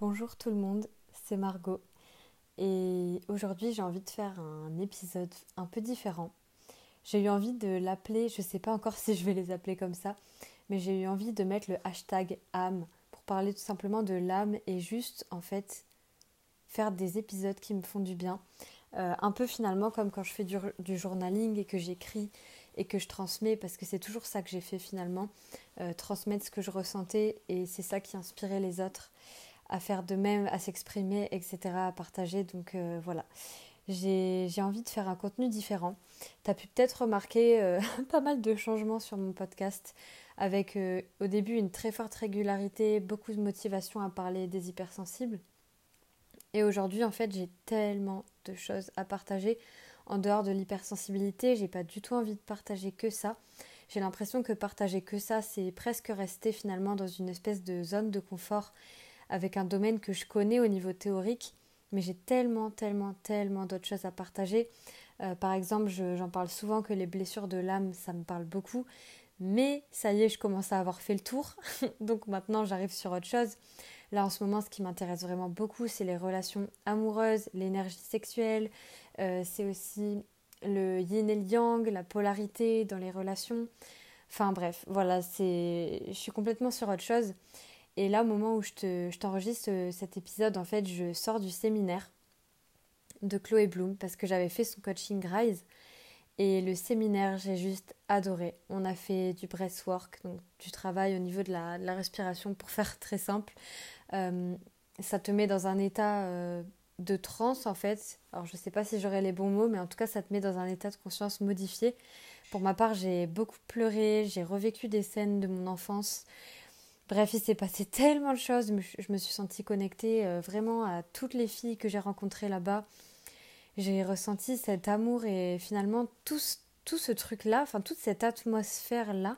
Bonjour tout le monde, c'est Margot et aujourd'hui j'ai envie de faire un épisode un peu différent. J'ai eu envie de l'appeler, je ne sais pas encore si je vais les appeler comme ça, mais j'ai eu envie de mettre le hashtag âme pour parler tout simplement de l'âme et juste en fait faire des épisodes qui me font du bien. Euh, un peu finalement comme quand je fais du, journaling et que j'écris et que je transmets parce que c'est toujours ça que j'ai fait finalement, euh, transmettre ce que je ressentais et c'est ça qui inspirait les autres à faire de même, à s'exprimer, etc., à partager. Donc euh, voilà, j'ai envie de faire un contenu différent. Tu as pu peut-être remarquer euh, pas mal de changements sur mon podcast, avec au début une très forte régularité, beaucoup de motivation à parler des hypersensibles. Et aujourd'hui, en fait, j'ai tellement de choses à partager en dehors de l'hypersensibilité. J'ai pas du tout envie de partager que ça. J'ai l'impression que partager que ça, c'est presque rester finalement dans une espèce de zone de confort avec un domaine que je connais au niveau théorique, mais j'ai tellement, tellement, tellement d'autres choses à partager. Euh, par exemple, j'en parle souvent que les blessures de l'âme, ça me parle beaucoup, mais ça y est, je commence à avoir fait le tour, donc maintenant j'arrive sur autre chose. Là, en ce moment, ce qui m'intéresse vraiment beaucoup, c'est les relations amoureuses, l'énergie sexuelle, euh, c'est aussi le yin et le yang, la polarité dans les relations. Enfin bref, voilà, je suis complètement sur autre chose. Et là, au moment où je t'enregistre euh, cet épisode, en fait, je sors du séminaire de Chloé Bloom parce que j'avais fait son coaching Rise. Et le séminaire, j'ai juste adoré. On a fait du breathwork, donc du travail au niveau de la, respiration pour faire très simple. Euh, ça te met dans un état euh, de transe en fait. Alors je ne sais pas si j'aurai les bons mots, mais en tout cas ça te met dans un état de conscience modifié. Pour ma part, j'ai beaucoup pleuré, j'ai revécu des scènes de mon enfance. Bref, il s'est passé tellement de choses. Je me suis sentie connectée euh, vraiment à toutes les filles que j'ai rencontrées là-bas. J'ai ressenti cet amour et finalement tout, tout ce truc-là, enfin toute cette atmosphère-là,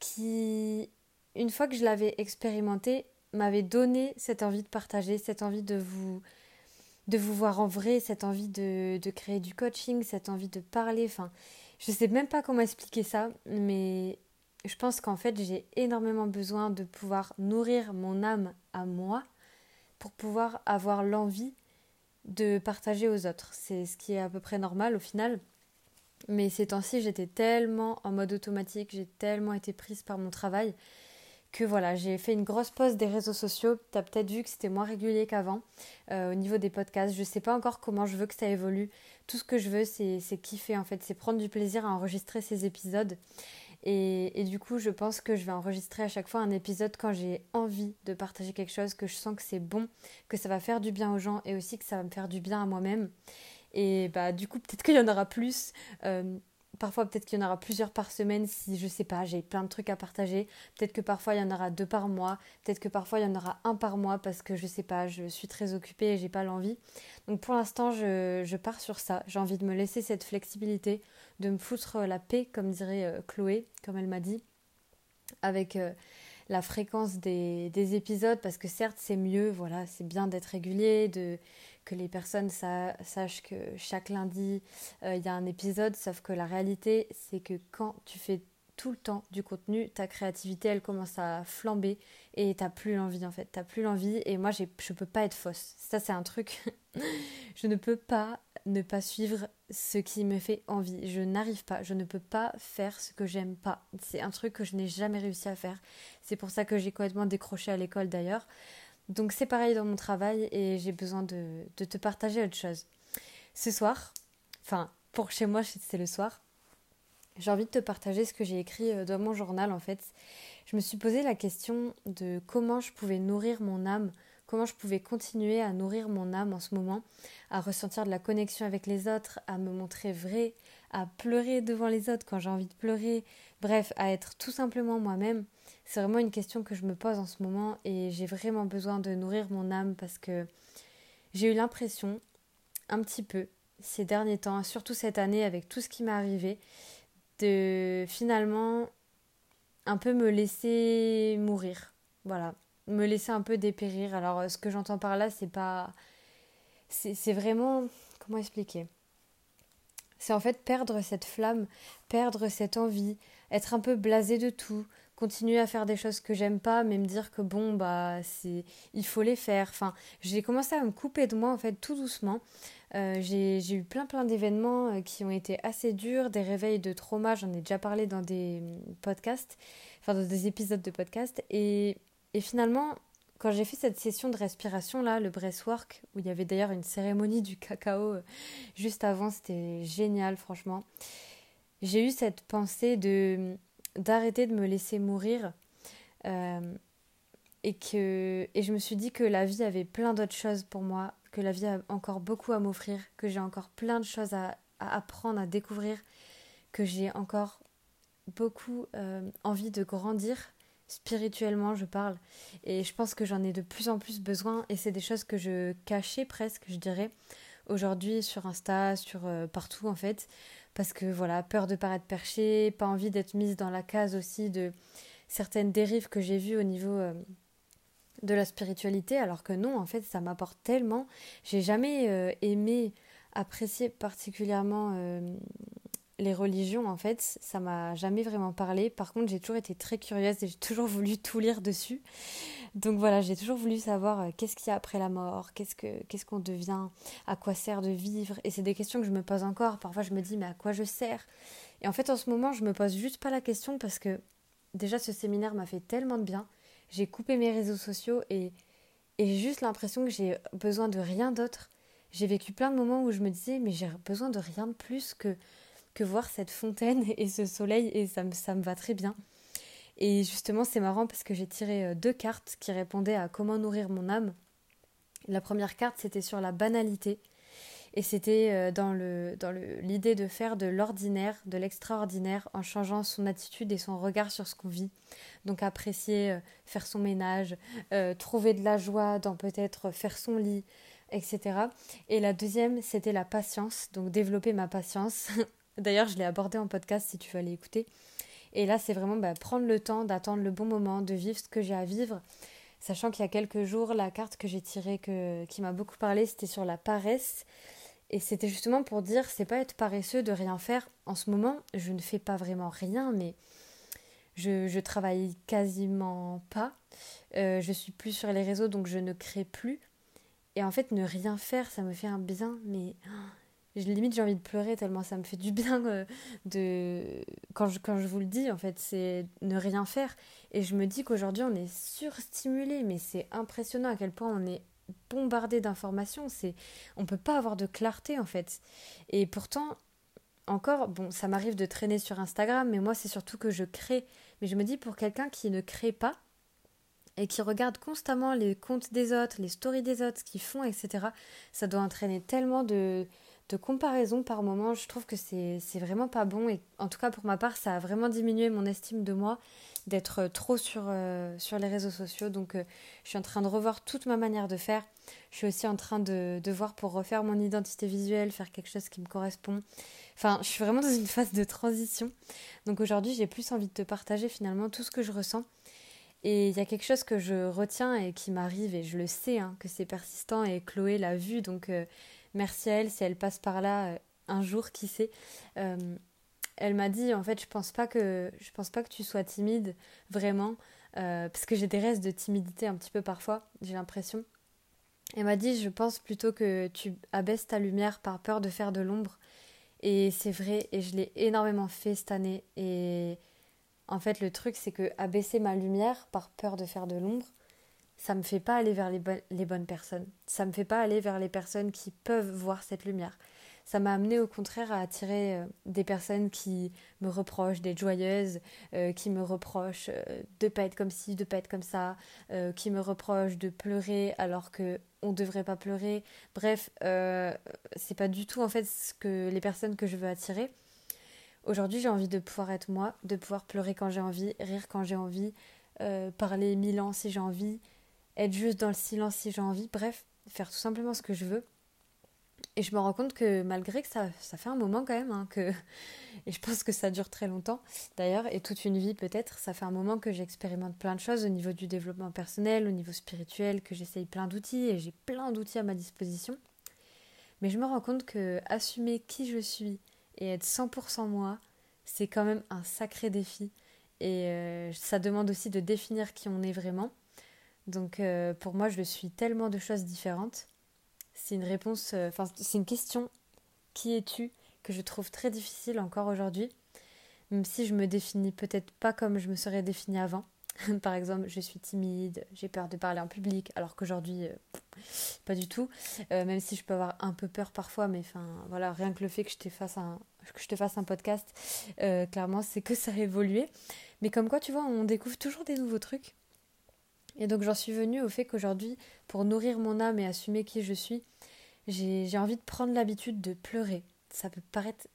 qui, une fois que je l'avais expérimenté, m'avait donné cette envie de partager, cette envie de vous, de vous voir en vrai, cette envie de, créer du coaching, cette envie de parler. Enfin, je sais même pas comment expliquer ça, mais je pense qu'en fait, j'ai énormément besoin de pouvoir nourrir mon âme à moi pour pouvoir avoir l'envie de partager aux autres. C'est ce qui est à peu près normal au final. Mais ces temps-ci, j'étais tellement en mode automatique, j'ai tellement été prise par mon travail que voilà, j'ai fait une grosse pause des réseaux sociaux. Tu as peut-être vu que c'était moins régulier qu'avant euh, au niveau des podcasts. Je sais pas encore comment je veux que ça évolue. Tout ce que je veux, c'est kiffer en fait, c'est prendre du plaisir à enregistrer ces épisodes. Et, du coup, je pense que je vais enregistrer à chaque fois un épisode quand j'ai envie de partager quelque chose, que je sens que c'est bon, que ça va faire du bien aux gens et aussi que ça va me faire du bien à moi-même. Et bah du coup, peut-être qu'il y en aura plus. Euh, Parfois, peut-être qu'il y en aura plusieurs par semaine si je sais pas, j'ai plein de trucs à partager. Peut-être que parfois il y en aura deux par mois. Peut-être que parfois il y en aura un par mois parce que je sais pas, je suis très occupée et j'ai pas l'envie. Donc pour l'instant, je, pars sur ça. J'ai envie de me laisser cette flexibilité, de me foutre la paix, comme dirait euh, Chloé, comme elle m'a dit, avec euh, la fréquence des, des, épisodes parce que certes c'est mieux, voilà, c'est bien d'être régulier, de que les personnes sachent que chaque lundi, euh, il y a un épisode, sauf que la réalité, c'est que quand tu fais tout le temps du contenu, ta créativité, elle commence à flamber et t'as plus l'envie en fait, t'as plus l'envie et moi je peux pas être fausse. Ça c'est un truc, je ne peux pas ne pas suivre ce qui me fait envie. Je n'arrive pas, je ne peux pas faire ce que j'aime pas. C'est un truc que je n'ai jamais réussi à faire. C'est pour ça que j'ai complètement décroché à l'école d'ailleurs. Donc c'est pareil dans mon travail et j'ai besoin de, te partager autre chose. Ce soir, enfin pour chez moi c'est le soir, j'ai envie de te partager ce que j'ai écrit euh, dans mon journal en fait. Je me suis posé la question de comment je pouvais nourrir mon âme, comment je pouvais continuer à nourrir mon âme en ce moment, à ressentir de la connexion avec les autres, à me montrer vrai, à pleurer devant les autres quand j'ai envie de pleurer, bref, à être tout simplement moi-même. C'est vraiment une question que je me pose en ce moment et j'ai vraiment besoin de nourrir mon âme parce que j'ai eu l'impression, un petit peu, ces derniers temps, surtout cette année avec tout ce qui m'est arrivé, de finalement un peu me laisser mourir. Voilà, me laisser un peu dépérir. Alors ce que j'entends par là, c'est pas c'est vraiment comment expliquer? C'est en fait perdre cette flamme, perdre cette envie, être un peu blasé de tout, continuer à faire des choses que j'aime pas, mais me dire que bon, bah, c'est, il faut les faire. Enfin, j'ai commencé à me couper de moi, en fait, tout doucement. Euh, j'ai eu plein plein d'événements euh, qui ont été assez durs, des réveils de trauma, j'en ai déjà parlé dans des mm, podcasts, enfin dans des épisodes de podcasts. Et, et finalement, quand j'ai fait cette session de respiration là, le breathwork, où il y avait d'ailleurs une cérémonie du cacao euh, juste avant, c'était génial franchement. J'ai eu cette pensée de d'arrêter de me laisser mourir et que et je me suis dit que la vie avait plein d'autres choses pour moi que la vie a encore beaucoup à m'offrir, que j'ai encore plein de choses à, apprendre, à découvrir, que j'ai encore beaucoup euh, envie de grandir spirituellement, je parle. Et je pense que j'en ai de plus en plus besoin et c'est des choses que je cachais presque, je dirais, aujourd'hui sur Insta, sur euh, partout en fait. Parce que voilà, peur de paraître perché, pas envie d'être mise dans la case aussi de certaines dérives que j'ai vues au niveau euh, de la spiritualité, alors que non, en fait, ça m'apporte tellement. J'ai jamais euh, aimé apprécier particulièrement les religions, en fait, ça m'a jamais vraiment parlé. Par contre, j'ai toujours été très curieuse et j'ai toujours voulu tout lire dessus. Donc voilà, j'ai toujours voulu savoir euh, qu'est-ce qu'il y a après la mort, qu'est-ce que qu'est-ce qu'on devient, à quoi sert de vivre. Et c'est des questions que je me pose encore. Parfois, je me dis mais à quoi je sers? Et en fait, en ce moment, je me pose juste pas la question parce que déjà ce séminaire m'a fait tellement de bien j'ai coupé mes réseaux sociaux et, et j'ai juste l'impression que j'ai besoin de rien d'autre. J'ai vécu plein de moments où je me disais, mais j'ai besoin de rien de plus que, voir cette fontaine et ce soleil, et ça me, ça me va très bien. Et justement, c'est marrant parce que j'ai tiré euh, deux cartes qui répondaient à comment nourrir mon âme. La première carte, c'était sur la banalité. Et c'était euh, dans le dans l'idée de faire de l'ordinaire, de l'extraordinaire, en changeant son attitude et son regard sur ce qu'on vit. Donc apprécier, euh, faire son ménage, trouver de la joie dans peut-être faire son lit, etc. Et la deuxième, c'était la patience, donc développer ma patience. D'ailleurs, je l'ai abordé en podcast si tu veux aller écouter. Et là, c'est vraiment bah, prendre le temps d'attendre le bon moment, de vivre ce que j'ai à vivre. Sachant qu'il y a quelques jours, la carte que j'ai tirée qui m'a beaucoup parlé, c'était sur la paresse. Et c'était justement pour dire, c'est pas être paresseux de rien faire. En ce moment, je ne fais pas vraiment rien, mais je, travaille quasiment pas. Euh, je suis plus sur les réseaux, donc je ne crée plus. Et en fait, ne rien faire, ça me fait un bien, mais limite j'ai envie de pleurer tellement ça me fait du bien euh, de quand je, quand je vous le dis en fait c'est ne rien faire. Et je me dis qu'aujourd'hui on est surstimulé mais c'est impressionnant à quel point on est bombardé d'informations. C'est on peut pas avoir de clarté en fait. Et pourtant encore bon ça m'arrive de traîner sur Instagram mais moi c'est surtout que je crée. Mais je me dis pour quelqu'un qui ne crée pas et qui regarde constamment les comptes des autres, les stories des autres, ce qu'ils font, etc., ça doit entraîner tellement de, de comparaison par moment. Je trouve que c'est vraiment pas bon. Et en tout cas, pour ma part, ça a vraiment diminué mon estime de moi d'être trop sur, euh, sur les réseaux sociaux. Donc, euh, je suis en train de revoir toute ma manière de faire. Je suis aussi en train de, voir pour refaire mon identité visuelle, faire quelque chose qui me correspond. Enfin, je suis vraiment dans une phase de transition. Donc aujourd'hui, j'ai plus envie de te partager finalement tout ce que je ressens. Et il y a quelque chose que je retiens et qui m'arrive, et je le sais, hein, que c'est persistant, et Chloé l'a vu, donc euh, merci à elle si elle passe par là euh, un jour, qui sait. Euh, elle m'a dit, en fait, je pense pas que, je pense pas que tu sois timide, vraiment, parce que j'ai des restes de timidité un petit peu parfois, j'ai l'impression. Elle m'a dit, je pense plutôt que tu abaisses ta lumière par peur de faire de l'ombre et c'est vrai, et je l'ai énormément fait cette année. Et en fait, le truc, c'est que abaisser ma lumière par peur de faire de l'ombre, ça me fait pas aller vers les, bonnes personnes. Ça me fait pas aller vers les personnes qui peuvent voir cette lumière ça m'a amené au contraire à attirer euh, des personnes qui me reprochent d'être joyeuses, euh, qui me reprochent euh, de pas être comme ci, de pas être comme ça, qui me reprochent de pleurer alors que on devrait pas pleurer. Bref, c'est pas du tout en fait ce que les personnes que je veux attirer. Aujourd'hui, j'ai envie de pouvoir être moi, de pouvoir pleurer quand j'ai envie, rire quand j'ai envie, parler mille ans si j'ai envie, être juste dans le silence si j'ai envie, bref, faire tout simplement ce que je veux et je me rends compte que malgré que ça, ça fait un moment quand même, hein, que, et je pense que ça dure très longtemps d'ailleurs, et toute une vie peut-être, ça fait un moment que j'expérimente plein de choses au niveau du développement personnel, au niveau spirituel, que j'essaye plein d'outils, et j'ai plein d'outils à ma disposition. Mais je me rends compte que assumer qui je suis et être 100% moi, c'est quand même un sacré défi. et ça demande aussi de définir qui on est vraiment. Donc pour moi, je suis tellement de choses différentes. C'est une réponse, enfin c'est une question qui es-tu que je trouve très difficile encore aujourd'hui, même si je me définis peut-être pas comme je me serais définie avant. Par exemple, je suis timide, j'ai peur de parler en public, alors qu'aujourd'hui, euh, pas du tout. Euh, même si je peux avoir un peu peur parfois, mais enfin, voilà, rien que le fait que je te fasse un, que je te fasse un podcast, euh, clairement, c'est que ça a évolué. Mais comme quoi, tu vois, on découvre toujours des nouveaux trucs. Et donc, j'en suis venue au fait qu'aujourd'hui, pour nourrir mon âme et assumer qui je suis, j'ai envie de prendre l'habitude de pleurer. Ça peut paraître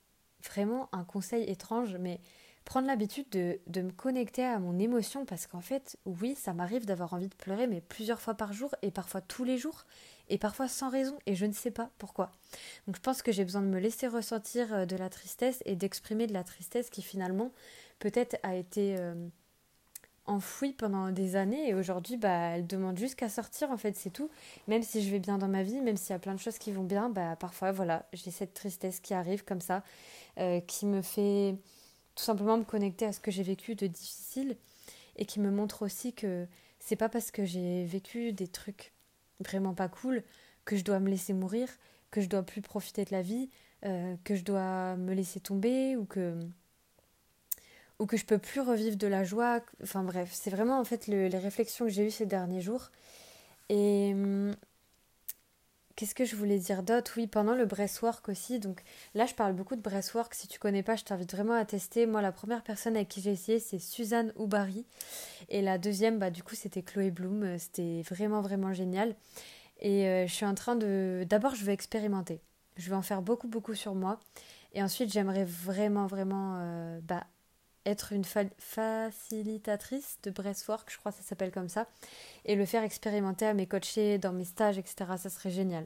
vraiment un conseil étrange, mais prendre l'habitude de, me connecter à mon émotion parce qu'en fait, oui, ça m'arrive d'avoir envie de pleurer, mais plusieurs fois par jour et parfois tous les jours et parfois sans raison et je ne sais pas pourquoi. Donc je pense que j'ai besoin de me laisser ressentir euh, de la tristesse et d'exprimer de la tristesse qui finalement peut-être a été euh, enfouie pendant des années et aujourd'hui bah elle demande juste sortir en fait c'est tout. Même si je vais bien dans ma vie même s'il y a plein de choses qui vont bien bah parfois voilà j'ai cette tristesse qui arrive comme ça euh, qui me fait tout simplement me connecter à ce que j'ai vécu de difficile et qui me montre aussi que c'est pas parce que j'ai vécu des trucs vraiment pas cool que je dois me laisser mourir, que je dois plus profiter de la vie, euh, que je dois me laisser tomber ou que que je peux plus revivre de la joie. Enfin bref, c'est vraiment en fait les réflexions que j'ai eues ces derniers jours. Et hum, Qu'est-ce que je voulais dire d'autre? Oui, pendant le breastwork aussi. Donc là, je parle beaucoup de breastwork. Si tu connais pas, je t'invite vraiment à tester. Moi, la première personne avec qui j'ai essayé, c'est Suzanne Oubari. Et la deuxième, bah, du coup, c'était Chloé Bloom. C'était vraiment, vraiment génial. Et euh, je suis en train de. D'abord, je vais expérimenter. Je vais en faire beaucoup, beaucoup sur moi. Et ensuite, j'aimerais vraiment, vraiment euh, bah, être une facilitatrice de breastwork, je crois que ça s'appelle comme ça, et le faire expérimenter à mes coachés, dans mes stages, etc. Ça serait génial.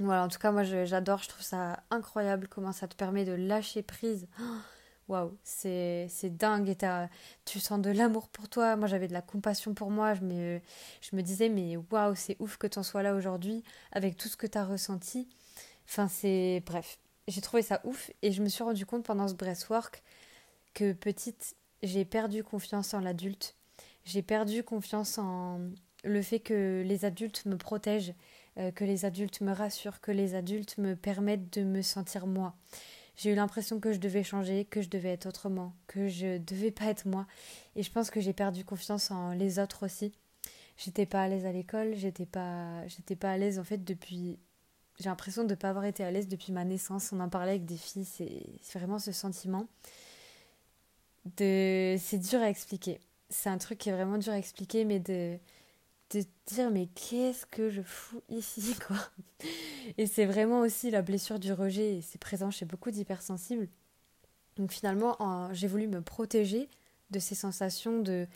Voilà, en tout cas, moi j'adore, je trouve ça incroyable comment ça te permet de lâcher prise. Waouh, c'est dingue et tu sens de l'amour pour toi. Moi j'avais de la compassion pour moi. Je me, je me disais, mais waouh, c'est ouf que tu en sois là aujourd'hui avec tout ce que tu as ressenti. Enfin, c'est. Bref, j'ai trouvé ça ouf et je me suis rendu compte pendant ce breastwork que petite, j'ai perdu confiance en l'adulte. J'ai perdu confiance en le fait que les adultes me protègent, euh, que les adultes me rassurent, que les adultes me permettent de me sentir moi. J'ai eu l'impression que je devais changer, que je devais être autrement, que je devais pas être moi. Et je pense que j'ai perdu confiance en les autres aussi. J'étais pas à l'aise à l'école, j'étais pas, j'étais pas à l'aise en fait depuis. J'ai l'impression de ne pas avoir été à l'aise depuis ma naissance. On en parlait avec des filles, c'est vraiment ce sentiment de c'est dur à expliquer. C'est un truc qui est vraiment dur à expliquer, mais de, de dire mais qu'est-ce que je fous ici quoi? Et c'est vraiment aussi la blessure du rejet, et c'est présent chez beaucoup d'hypersensibles. Donc finalement, j'ai voulu me protéger de ces sensations de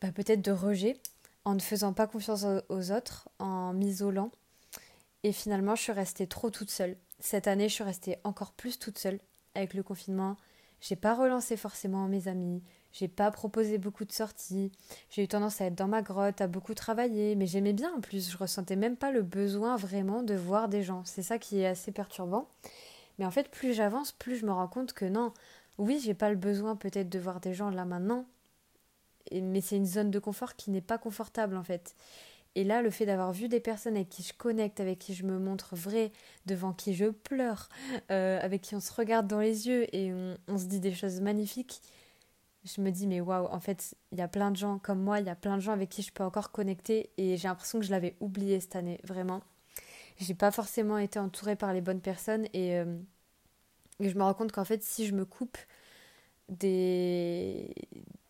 bah, peut-être de rejet en ne faisant pas confiance aux autres, en m'isolant. Et finalement, je suis restée trop toute seule. Cette année, je suis restée encore plus toute seule avec le confinement, j'ai pas relancé forcément mes amis, j'ai pas proposé beaucoup de sorties, j'ai eu tendance à être dans ma grotte, à beaucoup travailler, mais j'aimais bien en plus, je ressentais même pas le besoin vraiment de voir des gens. C'est ça qui est assez perturbant. Mais en fait, plus j'avance, plus je me rends compte que non, oui, j'ai pas le besoin peut-être de voir des gens là maintenant, mais c'est une zone de confort qui n'est pas confortable en fait. Et là, le fait d'avoir vu des personnes avec qui je connecte, avec qui je me montre vrai, devant qui je pleure, euh, avec qui on se regarde dans les yeux et on, se dit des choses magnifiques, je me dis, mais waouh, en fait, il y a plein de gens comme moi, il y a plein de gens avec qui je peux encore connecter et j'ai l'impression que je l'avais oublié cette année, vraiment. J'ai pas forcément été entourée par les bonnes personnes et, euh, et je me rends compte qu'en fait, si je me coupe des.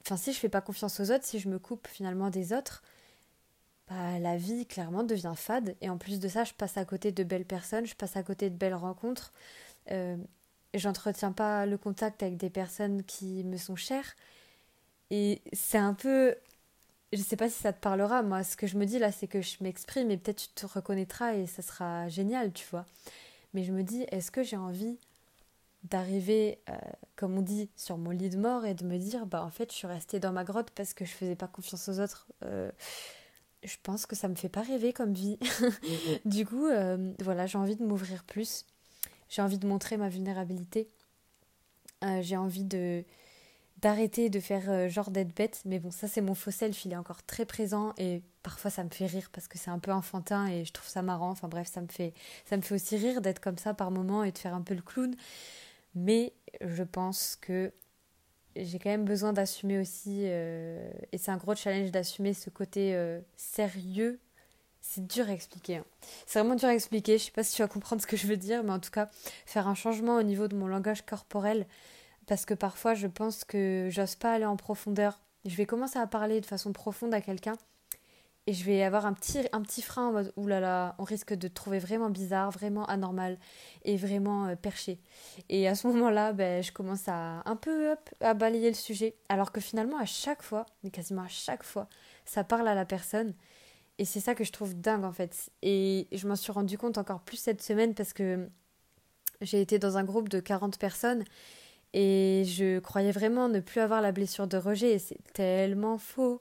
Enfin, si je fais pas confiance aux autres, si je me coupe finalement des autres, bah, la vie clairement devient fade. Et en plus de ça, je passe à côté de belles personnes, je passe à côté de belles rencontres. Euh, J'entretiens pas le contact avec des personnes qui me sont chères. Et c'est un peu. Je sais pas si ça te parlera. Moi, ce que je me dis là, c'est que je m'exprime et peut-être tu te reconnaîtras et ça sera génial, tu vois. Mais je me dis, est-ce que j'ai envie d'arriver, euh, comme on dit, sur mon lit de mort et de me dire, bah en fait, je suis restée dans ma grotte parce que je faisais pas confiance aux autres. Euh, je pense que ça me fait pas rêver comme vie. du coup, euh, voilà, j'ai envie de m'ouvrir plus. J'ai envie de montrer ma vulnérabilité. Euh, j'ai envie de d'arrêter de faire euh, genre d'être bête. Mais bon, ça c'est mon faux self, il est encore très présent et parfois ça me fait rire parce que c'est un peu enfantin et je trouve ça marrant. Enfin bref, ça me fait, ça me fait aussi rire d'être comme ça par moment et de faire un peu le clown. Mais je pense que j'ai quand même besoin d'assumer aussi, euh, et c'est un gros challenge d'assumer ce côté euh, sérieux. C'est dur à expliquer. Hein. C'est vraiment dur à expliquer. Je sais pas si tu vas comprendre ce que je veux dire, mais en tout cas, faire un changement au niveau de mon langage corporel, parce que parfois je pense que j'ose pas aller en profondeur. Je vais commencer à parler de façon profonde à quelqu'un et je vais avoir un petit, un petit frein en mode oulala, on risque de trouver vraiment bizarre, vraiment anormal et vraiment euh, perché. Et à ce moment-là, ben, je commence à un peu à balayer le sujet, alors que finalement, à chaque fois, mais quasiment à chaque fois, ça parle à la personne. Et c'est ça que je trouve dingue en fait. Et je m'en suis rendu compte encore plus cette semaine parce que j'ai été dans un groupe de 40 personnes et je croyais vraiment ne plus avoir la blessure de rejet et c'est tellement faux.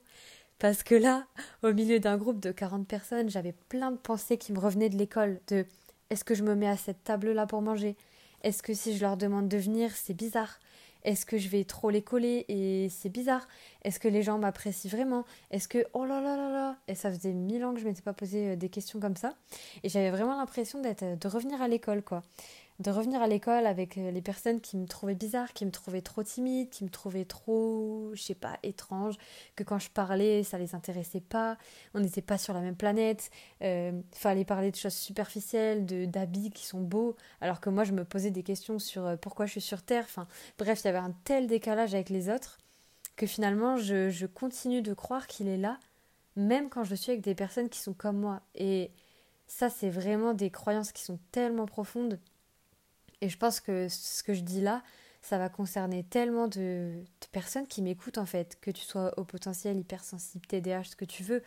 Parce que là, au milieu d'un groupe de 40 personnes, j'avais plein de pensées qui me revenaient de l'école, de est-ce que je me mets à cette table-là pour manger? Est-ce que si je leur demande de venir, c'est bizarre? Est-ce que je vais trop les coller et c'est bizarre? Est-ce que les gens m'apprécient vraiment? Est-ce que oh là là là là! Et ça faisait mille ans que je m'étais pas posé euh, des questions comme ça, et j'avais vraiment l'impression d'être de revenir à l'école quoi de revenir à l'école avec euh, les personnes qui me trouvaient bizarre, qui me trouvaient trop timide, qui me trouvaient trop, je sais pas, étrange, que quand je parlais, ça les intéressait pas, on n'était pas sur la même planète, euh, fallait parler de choses superficielles, de d'habits qui sont beaux, alors que moi je me posais des questions sur euh, pourquoi je suis sur Terre, enfin bref, il y avait un tel décalage avec les autres que finalement je, je continue de croire qu'il est là, même quand je suis avec des personnes qui sont comme moi. Et ça, c'est vraiment des croyances qui sont tellement profondes et je pense que ce que je dis là, ça va concerner tellement de, personnes qui m'écoutent en fait, que tu sois au potentiel hypersensible, TDAH, ce que tu veux.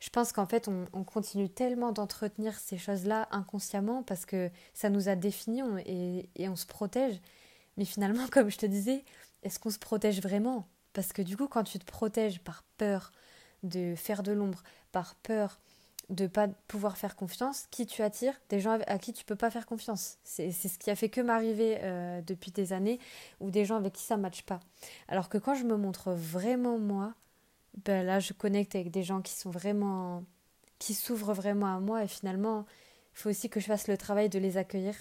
Je pense qu'en fait, on, continue tellement d'entretenir ces choses-là inconsciemment parce que ça nous a définis et, et on se protège. Mais finalement, comme je te disais, est-ce qu'on se protège vraiment? Parce que du coup, quand tu te protèges par peur de faire de l'ombre, par peur de pas pouvoir faire confiance, qui tu attires Des gens à qui tu peux pas faire confiance. C'est ce qui a fait que m'arriver euh, depuis des années, ou des gens avec qui ça matche pas. Alors que quand je me montre vraiment moi, ben là je connecte avec des gens qui sont vraiment, qui s'ouvrent vraiment à moi, et finalement, il faut aussi que je fasse le travail de les accueillir.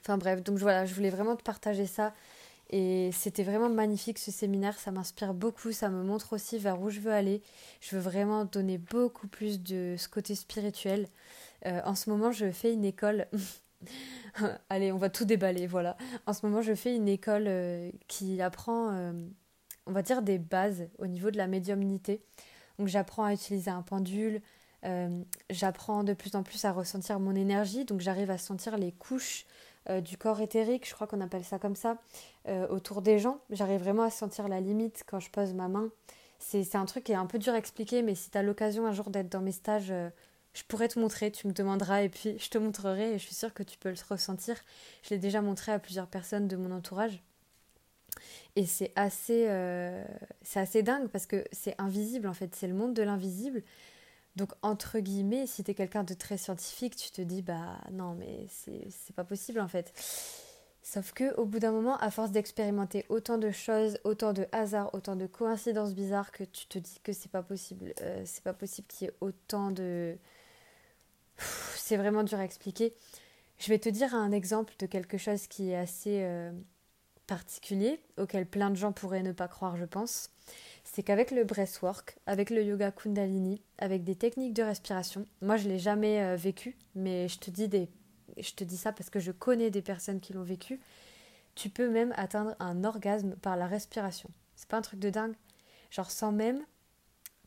Enfin bref, donc voilà, je voulais vraiment te partager ça. Et c'était vraiment magnifique ce séminaire, ça m'inspire beaucoup, ça me montre aussi vers où je veux aller. Je veux vraiment donner beaucoup plus de ce côté spirituel. Euh, en ce moment, je fais une école. Allez, on va tout déballer, voilà. En ce moment, je fais une école euh, qui apprend, euh, on va dire, des bases au niveau de la médiumnité. Donc j'apprends à utiliser un pendule, j'apprends de plus en plus à ressentir mon énergie, donc j'arrive à sentir les couches euh, du corps éthérique, je crois qu'on appelle ça comme ça, euh, autour des gens. J'arrive vraiment à sentir la limite quand je pose ma main. C'est un truc qui est un peu dur à expliquer, mais si tu as l'occasion un jour d'être dans mes stages, euh, je pourrais te montrer, tu me demanderas et puis je te montrerai et je suis sûre que tu peux le ressentir. Je l'ai déjà montré à plusieurs personnes de mon entourage. Et c'est assez, c'est assez dingue parce que c'est invisible en fait, c'est le monde de l'invisible. Donc, entre guillemets, si tu es quelqu'un de très scientifique, tu te dis, bah non, mais c'est pas possible en fait. Sauf que au bout d'un moment, à force d'expérimenter autant de choses, autant de hasards, autant de coïncidences bizarres, que tu te dis que c'est pas possible. Euh, c'est pas possible qu'il y ait autant de. C'est vraiment dur à expliquer. Je vais te dire un exemple de quelque chose qui est assez euh, particulier, auquel plein de gens pourraient ne pas croire, je pense c'est qu'avec le breathwork, avec le yoga kundalini, avec des techniques de respiration, moi je l'ai jamais euh, vécu, mais je te dis des ça parce que je connais des personnes qui l'ont vécu, tu peux même atteindre un orgasme par la respiration. C'est pas un truc de dingue? Genre sans même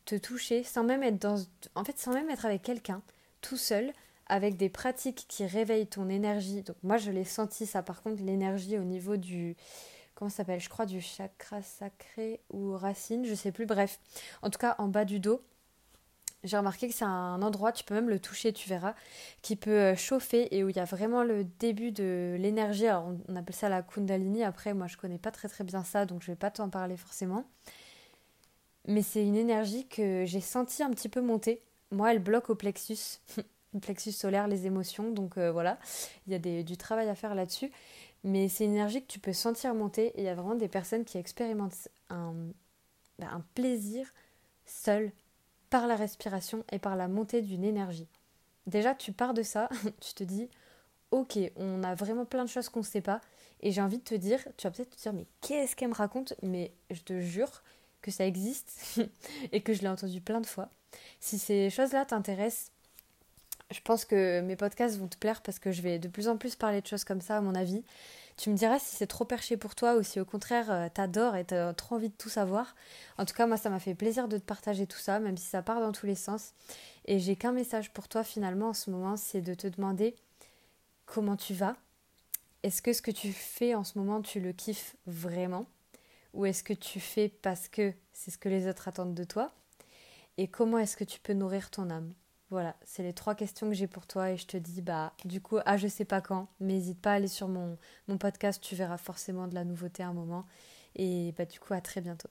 te toucher, sans même être dans en fait sans même être avec quelqu'un, tout seul avec des pratiques qui réveillent ton énergie. Donc moi je l'ai senti ça par contre l'énergie au niveau du comment ça s'appelle? Je crois du chakra sacré ou racine, je sais plus. Bref, en tout cas en bas du dos. J'ai remarqué que c'est un endroit, tu peux même le toucher, tu verras, qui peut euh, chauffer et où il y a vraiment le début de l'énergie. Alors on appelle ça la Kundalini. Après, moi je connais pas très très bien ça, donc je vais pas t'en parler forcément. Mais c'est une énergie que j'ai senti un petit peu monter. Moi, elle bloque au plexus, le plexus solaire, les émotions. Donc euh, voilà, il y a du travail à faire là-dessus. Mais c'est une énergie que tu peux sentir monter et il y a vraiment des personnes qui expérimentent un, bah, un plaisir seul par la respiration et par la montée d'une énergie. Déjà, tu pars de ça, tu te dis, ok, on a vraiment plein de choses qu'on ne sait pas, et j'ai envie de te dire, tu vas peut-être te dire, mais qu'est-ce qu'elle me raconte? Mais je te jure que ça existe et que je l'ai entendu plein de fois. Si ces choses-là t'intéressent, je pense que mes podcasts vont te plaire parce que je vais de plus en plus parler de choses comme ça, à mon avis. Tu me diras si c'est trop perché pour toi ou si au contraire euh, t'adores et t'as trop envie de tout savoir. En tout cas, moi, ça m'a fait plaisir de te partager tout ça, même si ça part dans tous les sens. Et j'ai qu'un message pour toi finalement en ce moment, c'est de te demander comment tu vas. Est-ce que ce que tu fais en ce moment, tu le kiffes vraiment? Ou est-ce que tu fais parce que c'est ce que les autres attendent de toi? Et comment est-ce que tu peux nourrir ton âme? Voilà, c'est les trois questions que j'ai pour toi et je te dis, bah, du coup, ah, je sais pas quand, mais n'hésite pas à aller sur mon, mon podcast, tu verras forcément de la nouveauté à un moment. Et bah, du coup, à très bientôt.